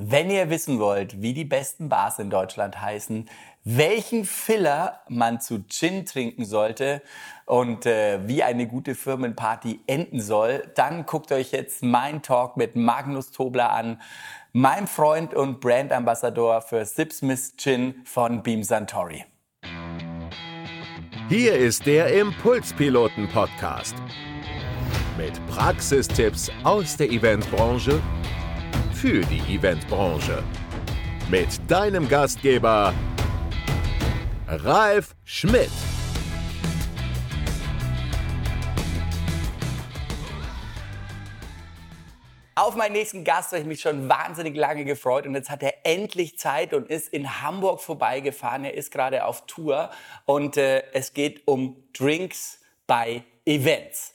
Wenn ihr wissen wollt, wie die besten Bars in Deutschland heißen, welchen Filler man zu Gin trinken sollte und äh, wie eine gute Firmenparty enden soll, dann guckt euch jetzt mein Talk mit Magnus Tobler an, meinem Freund und Brandambassador für Sipsmith Gin von Beam Santori. Hier ist der Impulspiloten-Podcast mit Praxistipps aus der Eventbranche für die Eventbranche. Mit deinem Gastgeber Ralf Schmidt. Auf meinen nächsten Gast habe ich mich schon wahnsinnig lange gefreut und jetzt hat er endlich Zeit und ist in Hamburg vorbeigefahren. Er ist gerade auf Tour und äh, es geht um Drinks bei Events.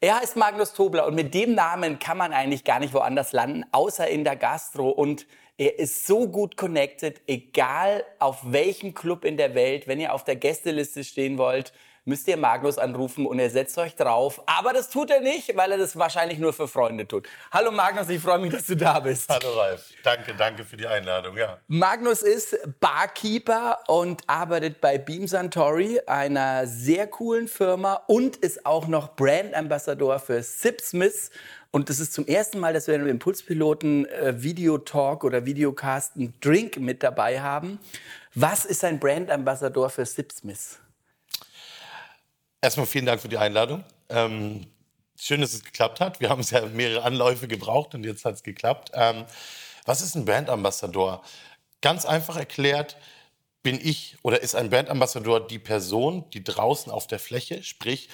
Er heißt Magnus Tobler und mit dem Namen kann man eigentlich gar nicht woanders landen, außer in der Gastro. Und er ist so gut connected, egal auf welchem Club in der Welt, wenn ihr auf der Gästeliste stehen wollt, müsst ihr Magnus anrufen und er setzt euch drauf. Aber das tut er nicht, weil er das wahrscheinlich nur für Freunde tut. Hallo Magnus, ich freue mich, dass du da bist. Hallo Ralf, danke, danke für die Einladung. Ja. Magnus ist Barkeeper und arbeitet bei Beam Santori, einer sehr coolen Firma und ist auch noch Brand Ambassador für Sipsmith. Und das ist zum ersten Mal, dass wir im Impulspiloten äh, Videotalk oder Videocast einen Drink mit dabei haben. Was ist ein Brand Ambassador für Sipsmith? Erstmal vielen Dank für die Einladung. Ähm, schön, dass es geklappt hat. Wir haben es ja mehrere Anläufe gebraucht und jetzt hat es geklappt. Ähm, was ist ein Brandambassador? Ganz einfach erklärt, bin ich oder ist ein Brandambassador die Person, die draußen auf der Fläche, sprich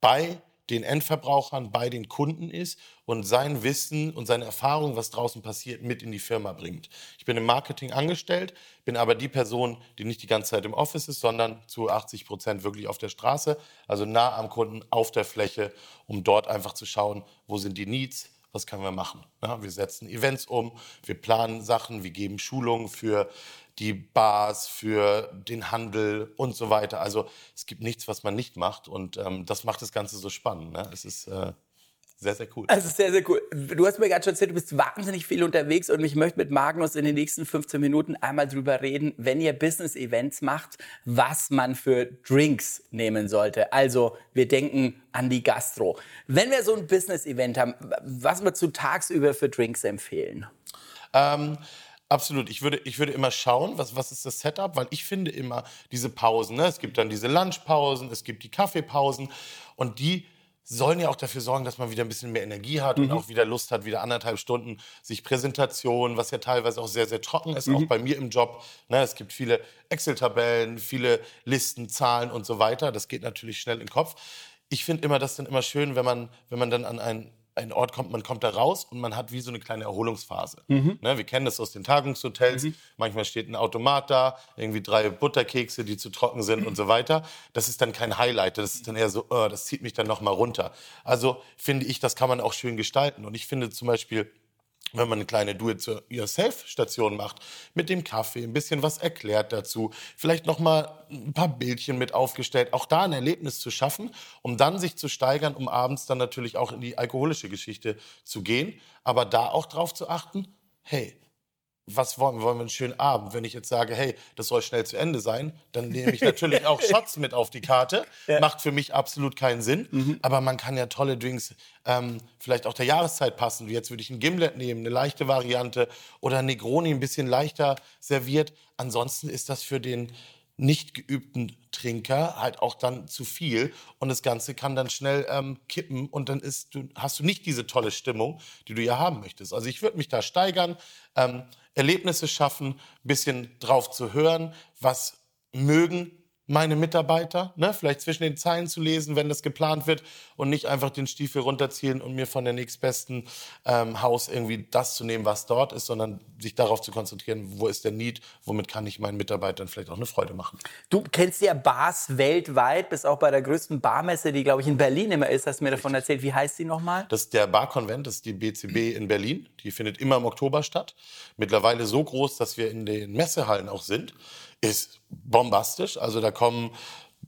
bei den Endverbrauchern, bei den Kunden ist und sein Wissen und seine Erfahrung, was draußen passiert, mit in die Firma bringt. Ich bin im Marketing angestellt, bin aber die Person, die nicht die ganze Zeit im Office ist, sondern zu 80 Prozent wirklich auf der Straße, also nah am Kunden, auf der Fläche, um dort einfach zu schauen, wo sind die Needs, was können wir machen. Ja, wir setzen Events um, wir planen Sachen, wir geben Schulungen für die Bars, für den Handel und so weiter. Also es gibt nichts, was man nicht macht und ähm, das macht das Ganze so spannend. Ne? Es ist äh, sehr, sehr cool. Es ist sehr, sehr cool. Du hast mir gerade schon erzählt, du bist wahnsinnig viel unterwegs und ich möchte mit Magnus in den nächsten 15 Minuten einmal drüber reden, wenn ihr Business-Events macht, was man für Drinks nehmen sollte. Also wir denken an die Gastro. Wenn wir so ein Business-Event haben, was würdest du tagsüber für Drinks empfehlen? Ähm, Absolut. Ich würde, ich würde immer schauen, was, was ist das Setup, weil ich finde immer diese Pausen. Ne? Es gibt dann diese Lunchpausen, es gibt die Kaffeepausen und die sollen ja auch dafür sorgen, dass man wieder ein bisschen mehr Energie hat mhm. und auch wieder Lust hat, wieder anderthalb Stunden sich Präsentation, was ja teilweise auch sehr, sehr trocken ist, mhm. auch bei mir im Job. Ne, es gibt viele Excel-Tabellen, viele Listen, Zahlen und so weiter. Das geht natürlich schnell in den Kopf. Ich finde immer das dann immer schön, wenn man, wenn man dann an ein einen Ort kommt, man kommt da raus und man hat wie so eine kleine Erholungsphase. Mhm. Ne, wir kennen das aus den Tagungshotels. Mhm. Manchmal steht ein Automat da, irgendwie drei Butterkekse, die zu trocken sind und so weiter. Das ist dann kein Highlight. Das ist dann eher so, oh, das zieht mich dann noch mal runter. Also finde ich, das kann man auch schön gestalten. Und ich finde zum Beispiel, wenn man eine kleine Do-it-yourself-Station macht, mit dem Kaffee, ein bisschen was erklärt dazu, vielleicht noch mal ein paar Bildchen mit aufgestellt, auch da ein Erlebnis zu schaffen, um dann sich zu steigern, um abends dann natürlich auch in die alkoholische Geschichte zu gehen, aber da auch drauf zu achten, hey, was wollen wir? Wollen wir einen schönen Abend? Wenn ich jetzt sage, hey, das soll schnell zu Ende sein, dann nehme ich natürlich auch Shots mit auf die Karte. Ja. Macht für mich absolut keinen Sinn. Mhm. Aber man kann ja tolle Drinks ähm, vielleicht auch der Jahreszeit passen. Wie jetzt würde ich ein Gimlet nehmen, eine leichte Variante oder Negroni ein bisschen leichter serviert. Ansonsten ist das für den nicht geübten Trinker halt auch dann zu viel und das Ganze kann dann schnell ähm, kippen und dann ist, du, hast du nicht diese tolle Stimmung, die du ja haben möchtest. Also ich würde mich da steigern, ähm, Erlebnisse schaffen, ein bisschen drauf zu hören, was mögen meine Mitarbeiter, ne? vielleicht zwischen den Zeilen zu lesen, wenn das geplant wird und nicht einfach den Stiefel runterziehen und mir von der nächstbesten ähm, Haus irgendwie das zu nehmen, was dort ist, sondern sich darauf zu konzentrieren, wo ist der Need, womit kann ich meinen Mitarbeitern vielleicht auch eine Freude machen. Du kennst ja Bars weltweit, bist auch bei der größten Barmesse, die glaube ich in Berlin immer ist, hast du mir davon erzählt. Wie heißt die nochmal? Das ist der Barkonvent, das ist die BCB in Berlin. Die findet immer im Oktober statt. Mittlerweile so groß, dass wir in den Messehallen auch sind ist bombastisch. Also da kommen,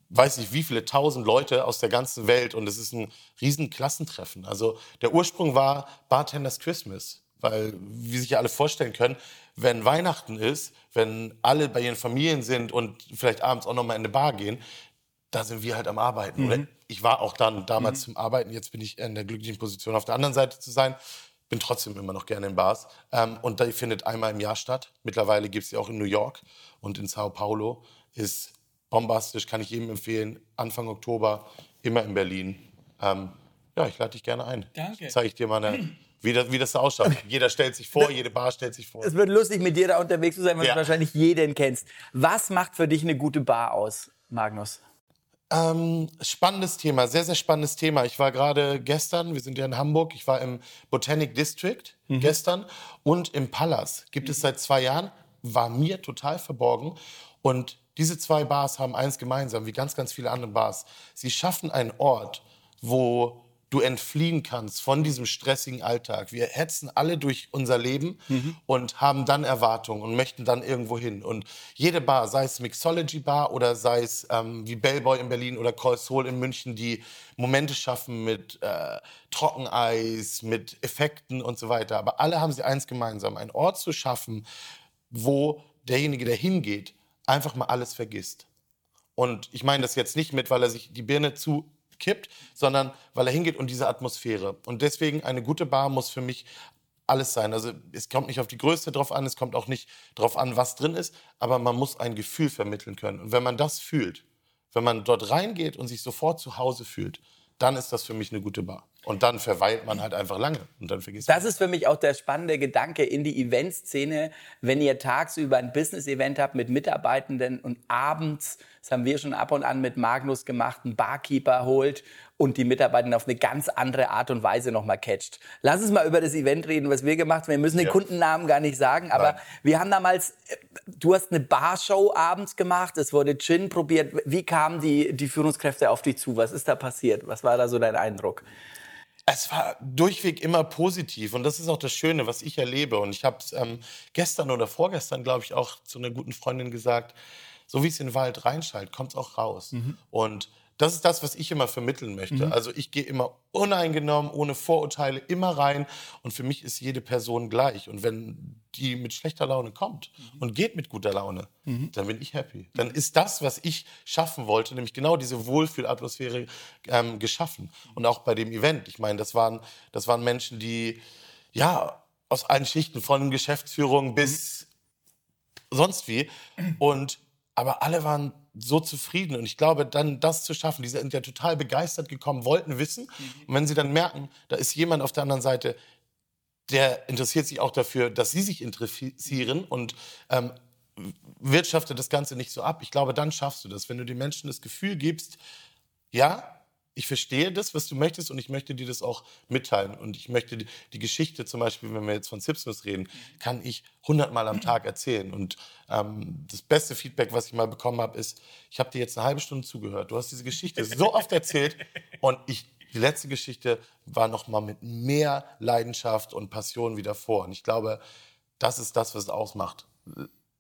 weiß nicht wie viele tausend Leute aus der ganzen Welt und es ist ein riesen Klassentreffen. Also der Ursprung war Bartenders Christmas. Weil, wie sich ja alle vorstellen können, wenn Weihnachten ist, wenn alle bei ihren Familien sind und vielleicht abends auch noch mal in eine Bar gehen, da sind wir halt am Arbeiten. Oder ich war auch dann damals zum Arbeiten, jetzt bin ich in der glücklichen Position, auf der anderen Seite zu sein. Bin trotzdem immer noch gerne in Bars. Ähm, und die findet einmal im Jahr statt. Mittlerweile gibt es sie auch in New York und in Sao Paulo. Ist bombastisch, kann ich jedem empfehlen. Anfang Oktober, immer in Berlin. Ähm, ja, ich lade dich gerne ein. Danke. Zeige ich dir mal, eine, wie, das, wie das da ausschaut. Jeder stellt sich vor, jede Bar stellt sich vor. Es wird lustig, mit dir da unterwegs zu sein, weil Ja. du wahrscheinlich jeden kennst. Was macht für dich eine gute Bar aus, Magnus? Ähm, spannendes Thema, sehr, sehr spannendes Thema. Ich war gerade gestern, wir sind ja in Hamburg, ich war im Botanic District gestern und im Palace. Gibt es seit zwei Jahren, war mir total verborgen. Und diese zwei Bars haben eins gemeinsam, wie ganz, ganz viele andere Bars. Sie schaffen einen Ort, wo du entfliehen kannst von diesem stressigen Alltag. Wir hetzen alle durch unser Leben und haben dann Erwartungen und möchten dann irgendwo hin. Und jede Bar, sei es Mixology Bar oder sei es ähm, wie Bellboy in Berlin oder Call Soul in München, die Momente schaffen mit äh, Trockeneis, mit Effekten und so weiter. Aber alle haben sie eins gemeinsam, einen Ort zu schaffen, wo derjenige, der hingeht, einfach mal alles vergisst. Und ich meine das jetzt nicht mit, weil er sich die Birne zukippt, sondern weil er hingeht und diese Atmosphäre. Und deswegen eine gute Bar muss für mich alles sein. Also es kommt nicht auf die Größe drauf an, es kommt auch nicht drauf an, was drin ist, aber man muss ein Gefühl vermitteln können. Und wenn man das fühlt, wenn man dort reingeht und sich sofort zu Hause fühlt, dann ist das für mich eine gute Bar. Und dann verweilt man halt einfach lange und dann vergisst Das ist für mich auch der spannende Gedanke in die Eventszene, wenn ihr tagsüber ein Business-Event habt mit Mitarbeitenden und abends, das haben wir schon ab und an mit Magnus gemacht, einen Barkeeper holt und die Mitarbeitenden auf eine ganz andere Art und Weise nochmal catcht. Lass uns mal über das Event reden, was wir gemacht haben. Wir müssen den Ja. Kundennamen gar nicht sagen, aber Nein. wir haben damals, du hast eine Barshow abends gemacht, es wurde Gin probiert. Wie kamen die, die Führungskräfte auf dich zu? Was ist da passiert? Was war da so dein Eindruck? Es war durchweg immer positiv und das ist auch das Schöne, was ich erlebe. Und ich habe es ähm, gestern oder vorgestern, glaube ich, auch zu einer guten Freundin gesagt, so wie es in den Wald reinschallt, kommt es auch raus. Und das ist das, was ich immer vermitteln möchte. Also ich gehe immer uneingenommen, ohne Vorurteile, immer rein. Und für mich ist jede Person gleich. Und wenn die mit schlechter Laune kommt und geht mit guter Laune, dann bin ich happy. Dann ist das, was ich schaffen wollte, nämlich genau diese Wohlfühlatmosphäre ähm, geschaffen. Und auch bei dem Event. Ich meine, das waren, das waren Menschen, die ja aus allen Schichten, von Geschäftsführung bis sonst wie. Und aber alle waren so zufrieden. Und ich glaube, dann das zu schaffen, die sind ja total begeistert gekommen, wollten wissen. Und wenn sie dann merken, da ist jemand auf der anderen Seite, der interessiert sich auch dafür, dass sie sich interessieren und ähm, wirtschaftet das Ganze nicht so ab. Ich glaube, dann schaffst du das, wenn du den Menschen das Gefühl gibst, ja, ich verstehe das, was du möchtest und ich möchte dir das auch mitteilen. Und ich möchte die, die Geschichte zum Beispiel, wenn wir jetzt von Zipsnuss reden, kann ich hundertmal am Tag erzählen. Und ähm, das beste Feedback, was ich mal bekommen habe, ist, ich habe dir jetzt eine halbe Stunde zugehört. Du hast diese Geschichte so oft erzählt und ich, die letzte Geschichte war noch mal mit mehr Leidenschaft und Passion wie davor. Und ich glaube, das ist das, was es ausmacht.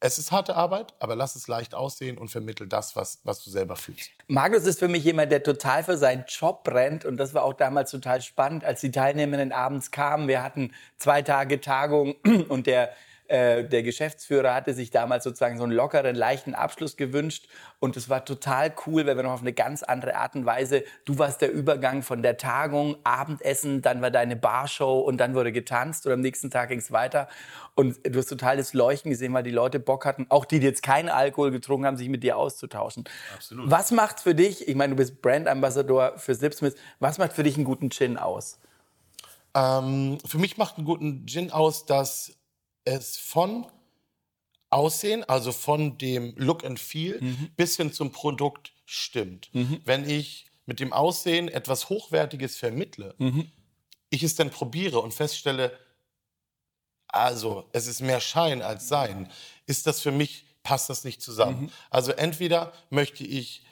Es ist harte Arbeit, aber lass es leicht aussehen und vermittel das, was, was du selber fühlst. Magnus ist für mich jemand, der total für seinen Job brennt. Und das war auch damals total spannend, als die Teilnehmerinnen abends kamen. Wir hatten zwei Tage Tagung und der, äh, der Geschäftsführer hatte sich damals sozusagen so einen lockeren, leichten Abschluss gewünscht. Und es war total cool, weil wir noch auf eine ganz andere Art und Weise, du warst der Übergang von der Tagung, Abendessen, dann war deine Barshow und dann wurde getanzt und am nächsten Tag ging es weiter. Und du hast total das Leuchten gesehen, weil die Leute Bock hatten, auch die, die jetzt keinen Alkohol getrunken haben, sich mit dir auszutauschen. Absolut. Was macht für dich, ich meine, du bist Brandambassador für Sipsmith, was macht für dich einen guten Gin aus? Ähm, für mich macht einen guten Gin aus, dass es von Aussehen, also von dem Look and Feel, bis hin zum Produkt stimmt. Wenn ich mit dem Aussehen etwas Hochwertiges vermittle, ich es dann probiere und feststelle, also es ist mehr Schein als Sein, ist das für mich, passt das nicht zusammen. Also entweder möchte ich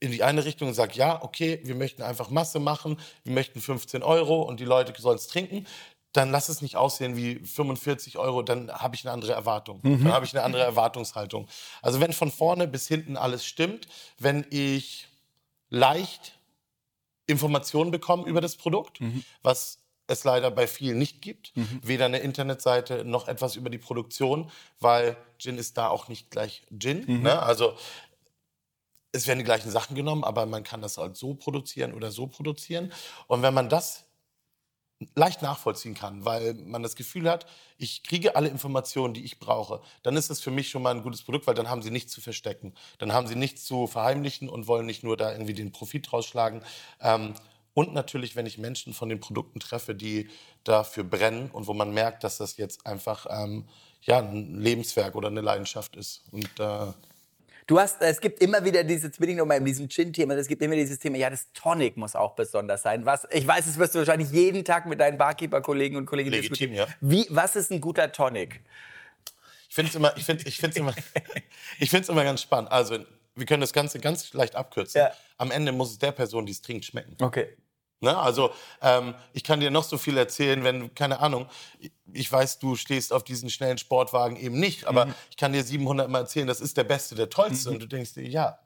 in die eine Richtung und sage, ja, okay, wir möchten einfach Masse machen, wir möchten 15 Euro und die Leute sollen es trinken, dann lass es nicht aussehen wie 45 Euro, dann habe ich eine andere Erwartung. Dann habe ich eine andere Erwartungshaltung. Also wenn von vorne bis hinten alles stimmt, wenn ich leicht Informationen bekomme über das Produkt, was es leider bei vielen nicht gibt. Mhm. Weder eine Internetseite noch etwas über die Produktion, weil Gin ist da auch nicht gleich Gin. Mhm. Ne? Also es werden die gleichen Sachen genommen, aber man kann das halt so produzieren oder so produzieren. Und wenn man das leicht nachvollziehen kann, weil man das Gefühl hat, ich kriege alle Informationen, die ich brauche, dann ist das für mich schon mal ein gutes Produkt, weil dann haben sie nichts zu verstecken. Dann haben sie nichts zu verheimlichen und wollen nicht nur da irgendwie den Profit rausschlagen. Ähm, und natürlich, wenn ich Menschen von den Produkten treffe, die dafür brennen und wo man merkt, dass das jetzt einfach ähm, ja, ein Lebenswerk oder eine Leidenschaft ist. Und äh, Du hast, es gibt immer wieder dieses, jetzt bin ich nochmal in diesem Gin-Thema, es gibt immer dieses Thema, ja, das Tonic muss auch besonders sein. Was, ich weiß, das wirst du wahrscheinlich jeden Tag mit deinen Barkeeper-Kollegen und Kolleginnen Legitim, diskutieren. ja. Wie, was ist ein guter Tonic? Ich finde es immer, ich finde, ich finde immer, ich finde es immer ganz spannend. Also wir können das Ganze ganz leicht abkürzen. Ja. Am Ende muss es der Person, die es trinkt, schmecken. Okay. Ne? Also ähm, ich kann dir noch so viel erzählen, wenn keine Ahnung. Ich weiß, du stehst auf diesen schnellen Sportwagen eben nicht, aber Mhm. ich kann dir 700 Mal erzählen, das ist der Beste, der Tollste, und du denkst dir, ja,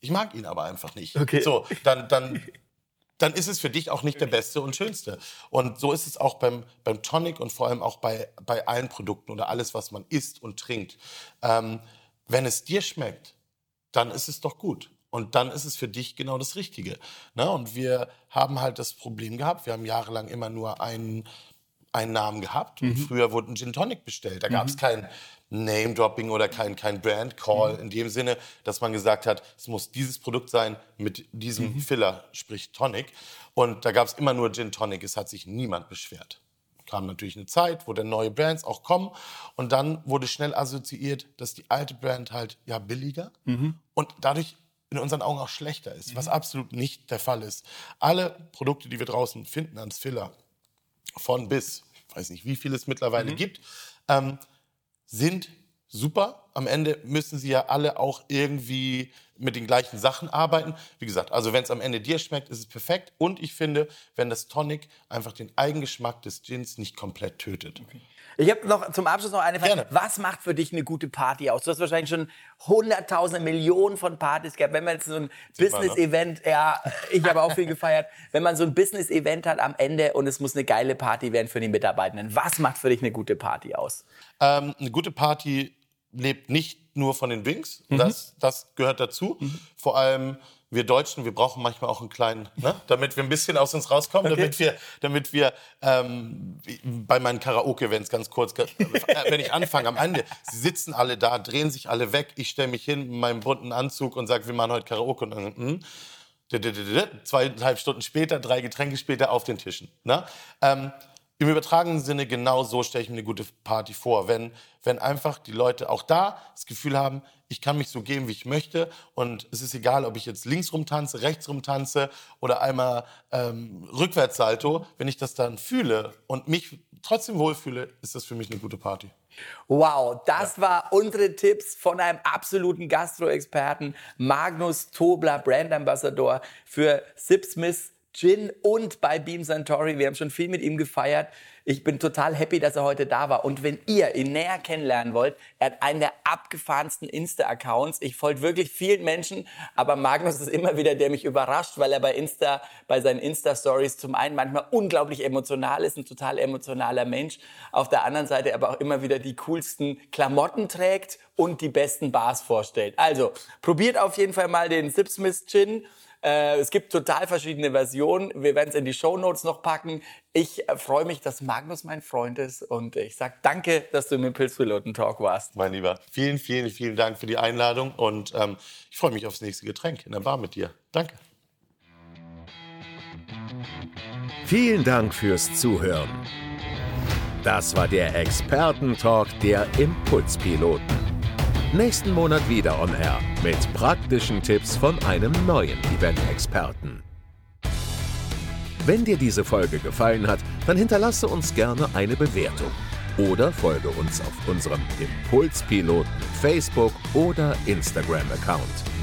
ich mag ihn aber einfach nicht. Okay. So, dann, dann, dann ist es für dich auch nicht der Beste und Schönste. Und so ist es auch beim, beim Tonic und vor allem auch bei, bei allen Produkten oder alles, was man isst und trinkt. Ähm, wenn es dir schmeckt, dann ist es doch gut. Und dann ist es für dich genau das Richtige. Ne? Und wir haben halt das Problem gehabt, wir haben jahrelang immer nur einen, einen Namen gehabt. Und früher wurde ein Gin Tonic bestellt. Da gab es kein Name-Dropping oder kein, kein Brand-Call in dem Sinne, dass man gesagt hat, es muss dieses Produkt sein mit diesem Filler, sprich Tonic. Und da gab es immer nur Gin Tonic. Es hat sich niemand beschwert kam natürlich eine Zeit, wo dann neue Brands auch kommen. Und dann wurde schnell assoziiert, dass die alte Brand halt ja billiger und dadurch in unseren Augen auch schlechter ist, was absolut nicht der Fall ist. Alle Produkte, die wir draußen finden ans Filler, von bis, ich weiß nicht, wie viel es mittlerweile gibt, ähm, sind super. Am Ende müssen sie ja alle auch irgendwie mit den gleichen Sachen arbeiten. Wie gesagt, also wenn es am Ende dir schmeckt, ist es perfekt. Und ich finde, wenn das Tonic einfach den Eigengeschmack des Gins nicht komplett tötet. Ich habe noch zum Abschluss noch eine Frage. Gerne. Was macht für dich eine gute Party aus? Du hast wahrscheinlich schon hunderttausende, Millionen von Partys gehabt. Wenn man jetzt so ein man, ne? Business-Event, ja, ich habe auch viel gefeiert, wenn man so ein Business-Event hat am Ende und es muss eine geile Party werden für die Mitarbeitenden. Was macht für dich eine gute Party aus? Ähm, eine gute Party lebt nicht nur von den Drinks, Mhm. das, das gehört dazu. Vor allem wir Deutschen, wir brauchen manchmal auch einen kleinen, ne? damit wir ein bisschen aus uns rauskommen, damit wir, damit wir ähm, bei meinen Karaoke-Events ganz kurz, äh, wenn ich anfange am Ende, sie sitzen alle da, drehen sich alle weg, ich stelle mich hin in meinem bunten Anzug und sage, wir machen heute Karaoke und dann, hm, zweieinhalb Stunden später, drei Getränke später auf den Tischen. Ne? Ähm, Im übertragenen Sinne genau so stelle ich mir eine gute Party vor. Wenn, wenn einfach die Leute auch da das Gefühl haben, ich kann mich so geben, wie ich möchte und es ist egal, ob ich jetzt links rum tanze, rechts rum tanze oder einmal ähm, Rückwärtssalto, wenn ich das dann fühle und mich trotzdem wohlfühle, ist das für mich eine gute Party. Wow, das war unsere Tipps von einem absoluten Gastro-Experten, Magnus Tobler, Brand Ambassador für Sipsmith Gin und bei Beam Santori. Wir haben schon viel mit ihm gefeiert. Ich bin total happy, dass er heute da war. Und wenn ihr ihn näher kennenlernen wollt, er hat einen der abgefahrensten Insta-Accounts. Ich folge wirklich vielen Menschen, aber Magnus ist immer wieder, der mich überrascht, weil er bei Insta, bei seinen Insta-Stories zum einen manchmal unglaublich emotional ist, ein total emotionaler Mensch. Auf der anderen Seite aber auch immer wieder die coolsten Klamotten trägt und die besten Bars vorstellt. Also, probiert auf jeden Fall mal den Sipsmith Gin. Äh, es gibt total verschiedene Versionen. Wir werden es in die Shownotes noch packen. Ich äh, freue mich, dass Magnus mein Freund ist und ich sag danke, dass du im Pilzpiloten Talk warst. Mein Lieber, vielen, vielen, vielen Dank für die Einladung und ähm, ich freue mich aufs nächste Getränk in der Bar mit dir. Danke. Vielen Dank fürs Zuhören. Das war der Expertentalk der Impulspiloten. Nächsten Monat wieder on Air mit praktischen Tipps von einem neuen Event-Experten. Wenn dir diese Folge gefallen hat, dann hinterlasse uns gerne eine Bewertung oder folge uns auf unserem Impulspiloten Facebook oder Instagram-Account.